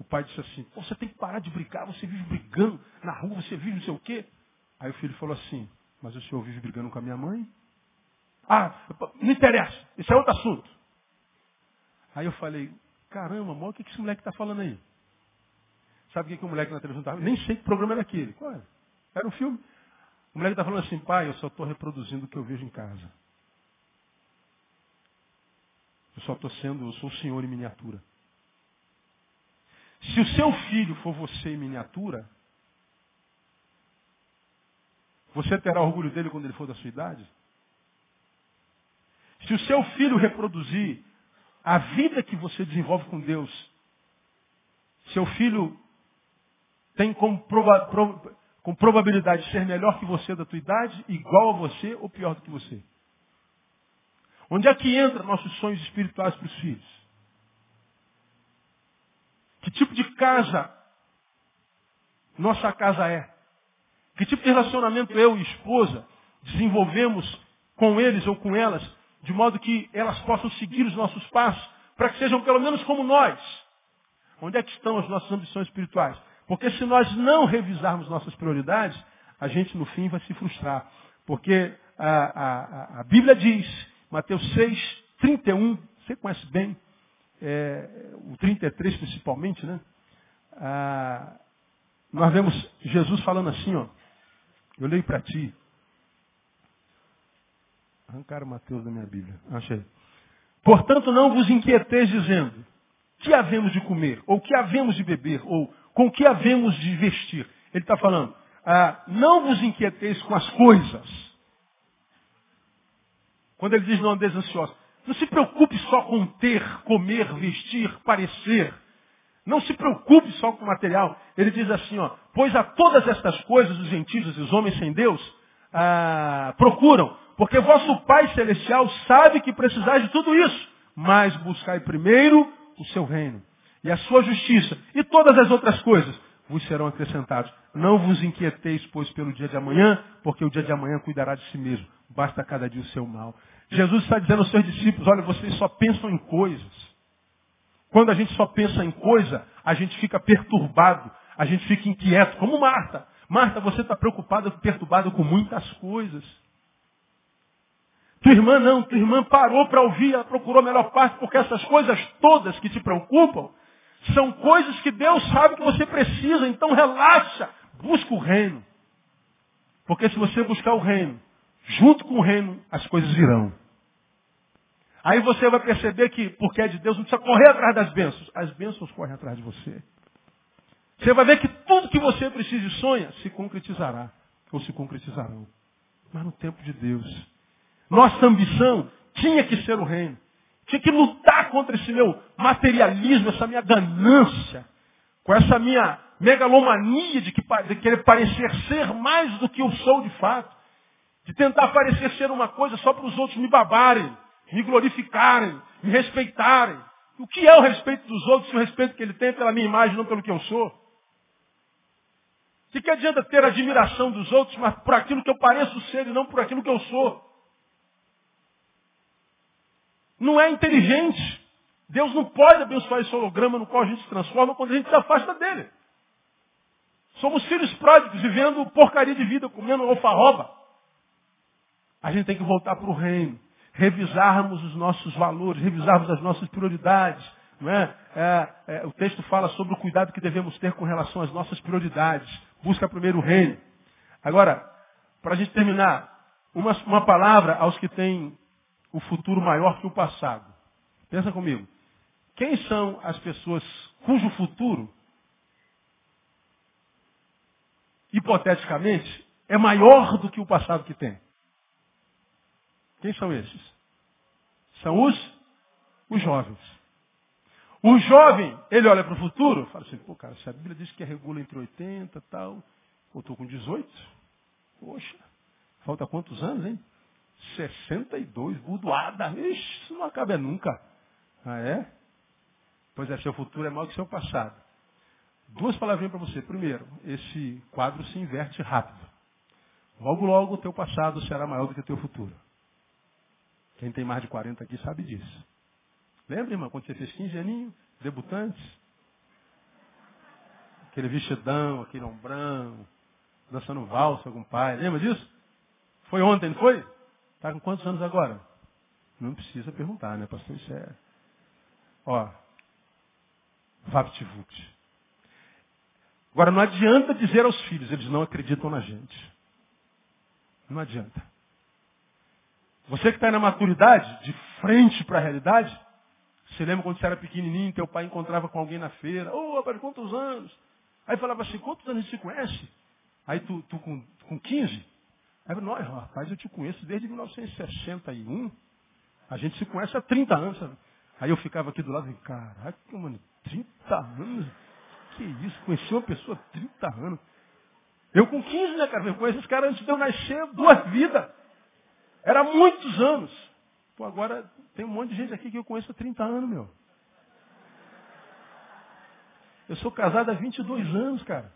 Speaker 1: O pai disse assim, você tem que parar de brigar, você vive brigando na rua, você vive não sei o quê. Aí o filho falou assim, mas o senhor vive brigando com a minha mãe? Ah, não interessa, isso é outro assunto. Aí eu falei, caramba, amor, o que esse moleque está falando aí? Sabe o que, que o moleque na televisão estava? Nem sei que programa era aquele. Qual era? Era um filme. O moleque está falando assim, pai, eu só estou reproduzindo o que eu vejo em casa. Eu só estou sendo, eu sou o senhor em miniatura. Se o seu filho for você em miniatura, você terá orgulho dele quando ele for da sua idade? Se o seu filho reproduzir a vida que você desenvolve com Deus, seu filho tem com, proba, pro, com probabilidade de ser melhor que você da tua idade, igual a você ou pior do que você. Onde é que entra nossos sonhos espirituais para os filhos? Que tipo de casa nossa casa é? Que tipo de relacionamento eu e esposa desenvolvemos com eles ou com elas, de modo que elas possam seguir os nossos passos, para que sejam pelo menos como nós? Onde é que estão as nossas ambições espirituais? Porque se nós não revisarmos nossas prioridades, a gente no fim vai se frustrar. Porque a, a, a Bíblia diz, Mateus 6, 31, você conhece bem, é, o 33 principalmente, né? Ah, nós vemos Jesus falando assim, ó. Eu leio para ti. Arrancaram Mateus da minha Bíblia. Achei. Portanto, não vos inquieteis dizendo, que havemos de comer, ou que havemos de beber, ou com que havemos de vestir. Ele está falando, ah, não vos inquieteis com as coisas. Quando ele diz não andeis ansiosos. Não se preocupe só com ter, comer, vestir, parecer. Não se preocupe só com o material. Ele diz assim, ó, pois a todas estas coisas os gentios e os homens sem Deus ah, procuram, porque vosso Pai Celestial sabe que precisais de tudo isso. Mas buscai primeiro o seu reino e a sua justiça e todas as outras coisas vos serão acrescentados. Não vos inquieteis, pois, pelo dia de amanhã, porque o dia de amanhã cuidará de si mesmo. Basta cada dia o seu mal. Jesus está dizendo aos seus discípulos, olha, vocês só pensam em coisas. Quando a gente só pensa em coisa, a gente fica perturbado, a gente fica inquieto, como Marta. Marta, você está preocupada, perturbada com muitas coisas. Tua irmã não, tua irmã parou para ouvir, ela procurou a melhor parte, porque essas coisas todas que te preocupam são coisas que Deus sabe que você precisa, então relaxa, busca o reino. Porque se você buscar o reino, junto com o reino, as coisas virão. Aí você vai perceber que, porque é de Deus, não precisa correr atrás das bênçãos. As bênçãos correm atrás de você. Você vai ver que tudo que você precisa e sonha se concretizará. Ou se concretizarão. Mas no tempo de Deus. Nossa ambição tinha que ser o reino. Tinha que lutar contra esse meu materialismo, essa minha ganância, com essa minha megalomania de, que, de querer parecer ser mais do que eu sou de fato. De tentar parecer ser uma coisa só para os outros me babarem, me glorificarem, me respeitarem. O que é o respeito dos outros se o respeito que ele tem é pela minha imagem, não pelo que eu sou? De que adianta ter admiração dos outros, mas por aquilo que eu pareço ser e não por aquilo que eu sou? Não é inteligente. Deus não pode abençoar esse holograma no qual a gente se transforma quando a gente se afasta dele. Somos filhos pródigos, vivendo porcaria de vida, comendo alfarroba. A gente tem que voltar para o reino, revisarmos os nossos valores, revisarmos as nossas prioridades, Não é? É, é, o texto fala sobre o cuidado que devemos ter com relação às nossas prioridades. Busca primeiro o reino. Agora, para a gente terminar, uma, uma palavra aos que têm o futuro maior que o passado. Pensa comigo. Quem são as pessoas cujo futuro, hipoteticamente, é maior do que o passado que tem? Quem são esses? São os, os jovens. O jovem, ele olha para o futuro, fala assim, pô, cara, se a Bíblia diz que regula entre 80 e tal, eu estou com 18, poxa, falta quantos anos, hein? 62, budoada, ixi, isso não acaba nunca. Ah, é? Pois é, seu futuro é maior que seu passado. Duas palavrinhas para você. Primeiro, esse quadro se inverte rápido. Logo, logo, o teu passado será maior do que o teu futuro. Quem tem mais de 40 aqui sabe disso. Lembra, irmão, quando você fez 15 aninhos, debutantes? Aquele vestidão, aquele ombrão, dançando valsa com o pai. Lembra disso? Foi ontem, não foi? Está com quantos anos agora? Não precisa perguntar, né, pastor? Isso é. Ó. VaptVupt. Agora, não adianta dizer aos filhos, eles não acreditam na gente. Não adianta. Você que está na maturidade, de frente para a realidade, você lembra quando você era pequenininho, teu pai encontrava com alguém na feira, ô, oh, rapaz, quantos anos? Aí falava assim, quantos anos você conhece? Aí tu, tu com, com 15? Aí eu falei, rapaz, eu te conheço desde 1961. A gente se conhece há 30 anos. Sabe? Aí eu ficava aqui do lado e caraca, mano, 30 anos? Que isso? Conheci uma pessoa há 30 anos. Eu com 15, né, cara? Eu conheço esse cara antes de eu nascer, duas vidas. Era muitos anos. Pô, agora tem um monte de gente aqui que eu conheço há 30 anos, meu. Eu sou casado há 22 anos, cara.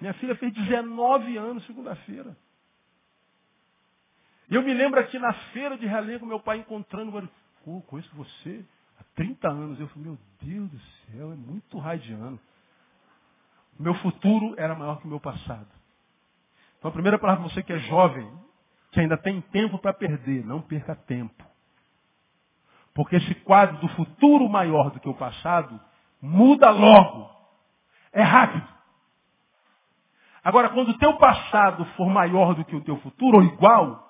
Speaker 1: Minha filha fez 19 anos segunda-feira. E eu me lembro aqui na feira de Realengo, meu pai encontrando, pô, conheço você há 30 anos. Eu falei, meu Deus do céu, é muito radiano. Meu futuro era maior que o meu passado. Então a primeira palavra para você que é jovem, que ainda tem tempo para perder, não perca tempo. Porque esse quadro do futuro maior do que o passado muda logo. É rápido. Agora, quando o teu passado for maior do que o teu futuro, ou igual,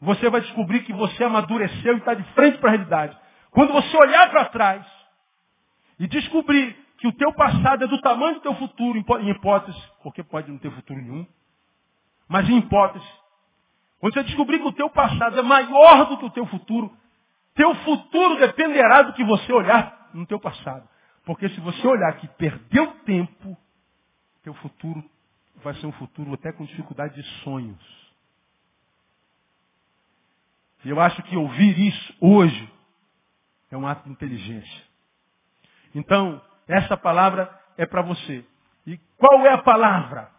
Speaker 1: você vai descobrir que você amadureceu e está de frente para a realidade. Quando você olhar para trás e descobrir que o teu passado é do tamanho do teu futuro, em hipótese, porque pode não ter futuro nenhum, mas em hipótese, quando você descobrir que o teu passado é maior do que o teu futuro, teu futuro dependerá do que você olhar no teu passado. Porque se você olhar que perdeu tempo, teu futuro vai ser um futuro até com dificuldade de sonhos. E eu acho que ouvir isso hoje é um ato de inteligência. Então, essa palavra é para você. E qual é a palavra?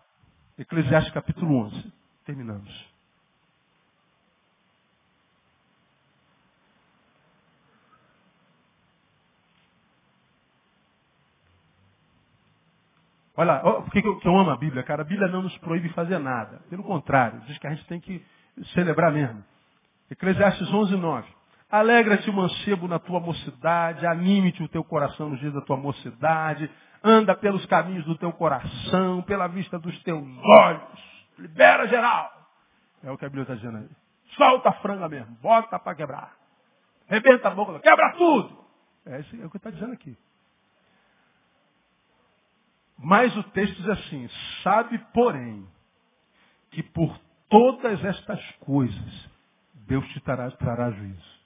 Speaker 1: Eclesiastes capítulo 11. Terminamos. Olha lá, por que eu, amo a Bíblia, cara? A Bíblia não nos proíbe fazer nada. Pelo contrário, diz que a gente tem que celebrar mesmo. Eclesiastes 11, 9. Alegra-te mancebo na tua mocidade, anime-te o teu coração nos dias da tua mocidade, anda pelos caminhos do teu coração, pela vista dos teus olhos. Libera geral. É o que a Bíblia está dizendo aí. Solta a franga mesmo, bota para quebrar. Rebenta a boca, quebra tudo. É isso é o que está dizendo aqui. Mas o texto diz assim: sabe, porém, que por todas estas coisas Deus te trará, trará juízo.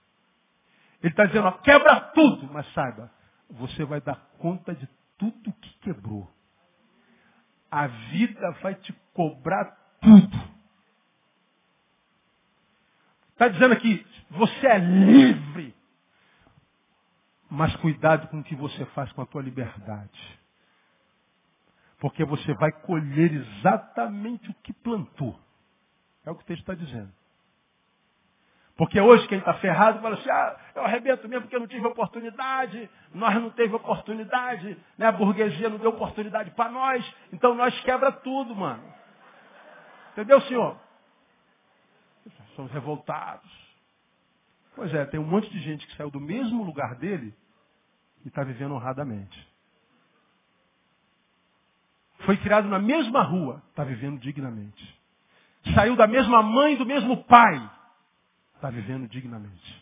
Speaker 1: Ele está dizendo, ó, quebra tudo, mas saiba, você vai dar conta de tudo que quebrou. A vida vai te cobrar tudo. Está dizendo aqui, você é livre. Mas cuidado com o que você faz com a tua liberdade. Porque você vai colher exatamente o que plantou. É o que o texto está dizendo. Porque hoje quem está ferrado fala assim, ah, eu arrebento mesmo porque eu não tive oportunidade, nós não teve oportunidade, né? a burguesia não deu oportunidade para nós, então nós quebra tudo, mano. Entendeu, senhor? Somos revoltados. Pois é, tem um monte de gente que saiu do mesmo lugar dele e está vivendo honradamente. Foi criado na mesma rua, está vivendo dignamente. Saiu da mesma mãe, do mesmo pai, está vivendo dignamente.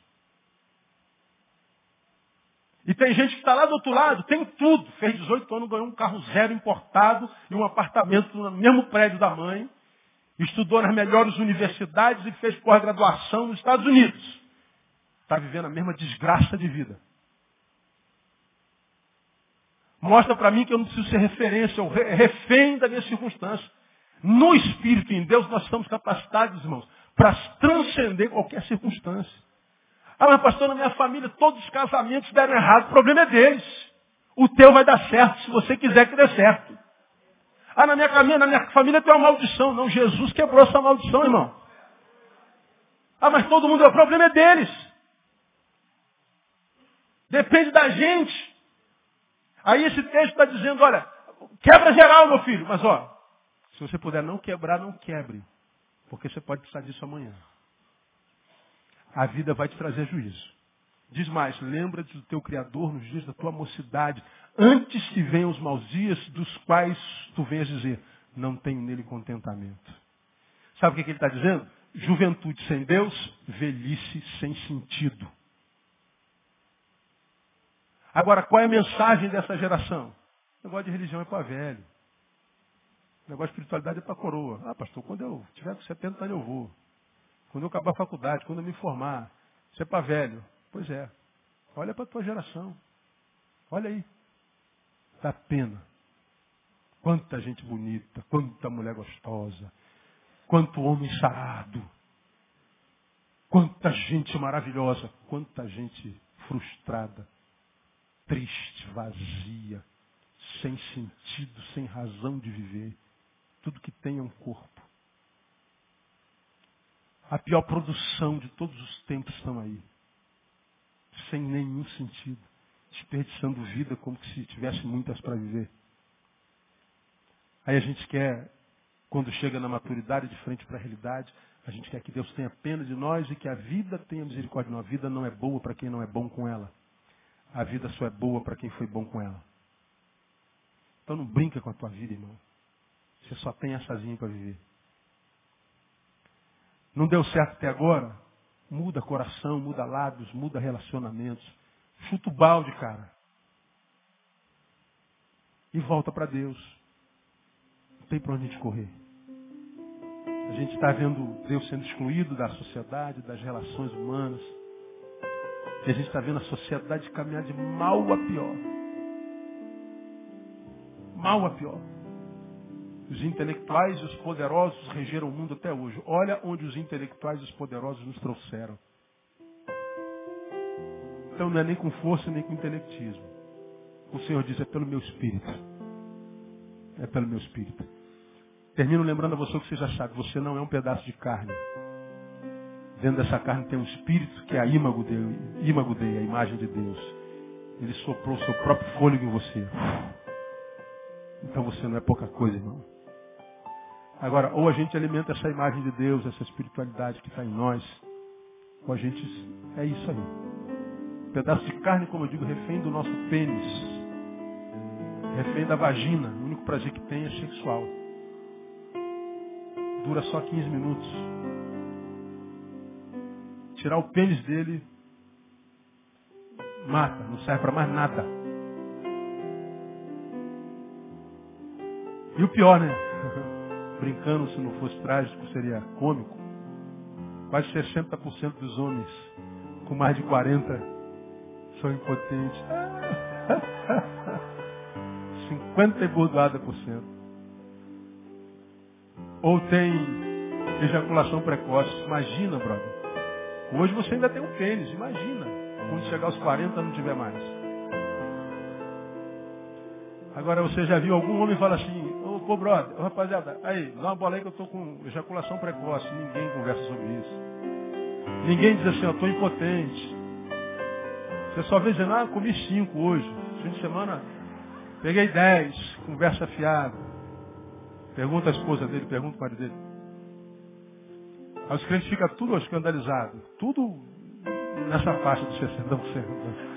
Speaker 1: E tem gente que está lá do outro lado, tem tudo. Fez 18 anos, ganhou um carro zero importado e um apartamento no mesmo prédio da mãe. Estudou nas melhores universidades e fez pós-graduação nos Estados Unidos. Está vivendo a mesma desgraça de vida. Mostra para mim que eu não preciso ser referência, ou refém da minha circunstância. No Espírito, em Deus, nós estamos capacitados, irmãos, para transcender qualquer circunstância. Ah, mas pastor, na minha família todos os casamentos deram errado. O problema é deles. O teu vai dar certo, se você quiser que dê certo. Ah, na minha, família, na minha família tem uma maldição. Não, Jesus quebrou essa maldição, irmão. Ah, mas todo mundo, o problema é deles. Depende da gente. Aí esse texto está dizendo, olha, quebra geral, meu filho. Mas ó, se você puder não quebrar, não quebre. Porque você pode precisar disso amanhã. A vida vai te trazer juízo. Diz mais, lembra-te do teu Criador nos dias da tua mocidade, antes que venham os maus dias, dos quais tu venhas dizer, não tenho nele contentamento. Sabe o que, que ele está dizendo? Juventude sem Deus, velhice sem sentido. Agora, qual é a mensagem dessa geração? O negócio de religião é para velho. O negócio de espiritualidade é para coroa. Ah, pastor, quando eu tiver com 70 anos eu vou. Quando eu acabar a faculdade, quando eu me formar. Isso é para velho. Pois é. Olha para a tua geração. Olha aí. Dá pena. Quanta gente bonita, quanta mulher gostosa, quanto homem sarado, quanta gente maravilhosa, quanta gente frustrada triste, vazia, sem sentido, sem razão de viver. Tudo que tem é um corpo. A pior produção de todos os tempos estão aí. Sem nenhum sentido. Desperdiçando vida como se tivesse muitas para viver. Aí a gente quer, quando chega na maturidade, de frente para a realidade, a gente quer que Deus tenha pena de nós e que a vida tenha misericórdia. Não, a vida não é boa para quem não é bom com ela. A vida só é boa para quem foi bom com ela. Então não brinca com a tua vida, irmão. Você só tem assazinho para viver. Não deu certo até agora? Muda coração, muda lábios, muda relacionamentos. Chuta o balde, cara. E volta para Deus. Não tem para onde a gente correr. A gente está vendo Deus sendo excluído da sociedade, das relações humanas. E a gente está vendo a sociedade caminhar de mal a pior. Mal a pior. Os intelectuais e os poderosos regeram o mundo até hoje. Olha onde os intelectuais e os poderosos nos trouxeram. Então não é nem com força nem com intelectismo. O Senhor diz, é pelo meu espírito. É pelo meu espírito. Termino lembrando a você que você já sabe, você não é um pedaço de carne. Dentro dessa carne tem um espírito que é a ímago dele, ímago dele, a imagem de Deus. Ele soprou o seu próprio fôlego em você. Então você não é pouca coisa, irmão. Agora, ou a gente alimenta essa imagem de Deus, essa espiritualidade que está em nós, ou a gente. É isso aí. Pedaço de carne, como eu digo, refém do nosso pênis. Refém da vagina. O único prazer que tem é sexual. Dura só 15 minutos tirar o pênis dele, mata, não serve para mais nada. E o pior, né? Brincando, se não fosse trágico, seria cômico. Quase 60% dos homens com mais de 40 são impotentes. 50 e bordoada por cento. Ou tem ejaculação precoce. Imagina, brother. Hoje você ainda tem um pênis, imagina. Quando chegar aos 40 não tiver mais. Agora você já viu algum homem falar assim, ô pô brother, rapaziada, aí, dá uma bola aí que eu estou com ejaculação precoce. Ninguém conversa sobre isso. Ninguém diz assim, eu estou impotente. Você só vê dizendo, ah, comi cinco hoje. Fim de semana, peguei dez, conversa fiada. Pergunta a esposa dele, pergunta o marido dele. Aí os crentes ficam tudo escandalizados. Tudo nessa faixa do 60%.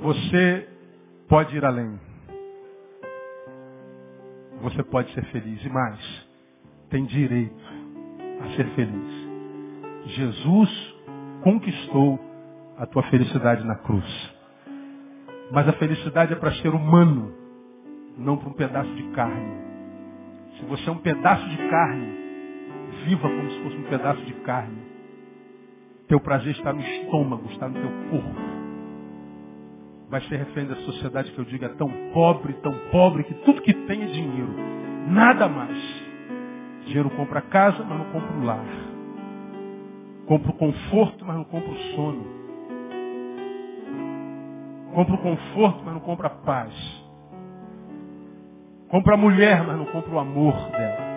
Speaker 1: Você pode ir além. Você pode ser feliz. E mais, tem direito a ser feliz. Jesus conquistou a tua felicidade na cruz. Mas a felicidade é para ser humano não para um pedaço de carne. Se você é um pedaço de carne, viva como se fosse um pedaço de carne. Teu prazer está no estômago, está no teu corpo. Vai ser refém da sociedade que eu digo é tão pobre, tão pobre, que tudo que tem é dinheiro. Nada mais. Dinheiro compra casa, mas não compra o lar. Compra o conforto, mas não compra o sono. Compra o conforto, mas não compra paz. Compra a mulher, mas não compra o amor dela.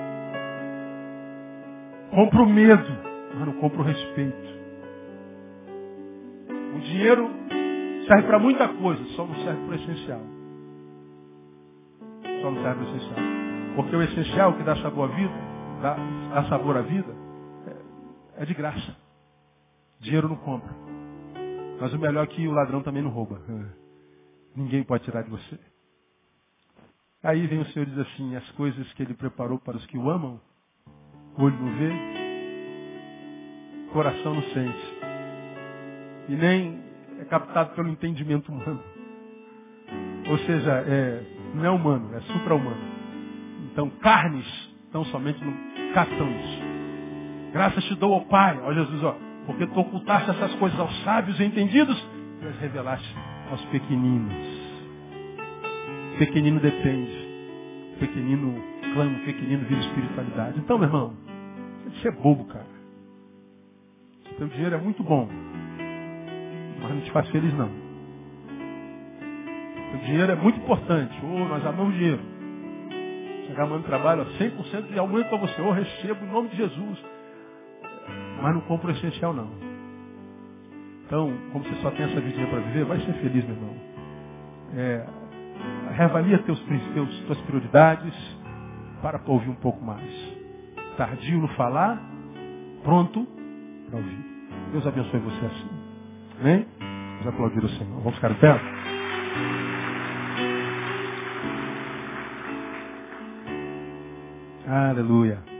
Speaker 1: Compra o medo, mas não compra o respeito. O dinheiro serve para muita coisa, só não serve para o essencial. Só não serve para o essencial. Porque o essencial que dá sabor à vida, dá, dá sabor à vida, é, é de graça. Dinheiro não compra. Mas o melhor é que o ladrão também não rouba. Ninguém pode tirar de você. Aí vem o Senhor e diz assim, as coisas que ele preparou para os que o amam, olho não vê, coração não sente. E nem é captado pelo entendimento humano. Ou seja, é, não é humano, é supra-humano. Então, carnes tão somente não captam isso. Graças te dou ao Pai, ó Jesus, ó, porque tu ocultaste essas coisas aos sábios e entendidos e as revelaste aos pequeninos. Pequenino depende. Pequenino clama, pequenino vive espiritualidade. Então, meu irmão, você é bobo, cara. O dinheiro é muito bom, mas não te faz feliz, não. O dinheiro é muito importante. Oh, nós amamos dinheiro. Chegar amanhã trabalho, ó, 100% de aumento para você. Eu oh, recebo em nome de Jesus. Mas não compra o essencial, não. Então, como você só tem essa vidinha para viver, vai ser feliz, meu irmão. É, reavalia teus, teus, tuas prioridades para ouvir um pouco mais. Tardio no falar, pronto para ouvir. Deus abençoe você assim. Amém? Vamos aplaudir o Senhor. Vamos ficar em pé? Aleluia.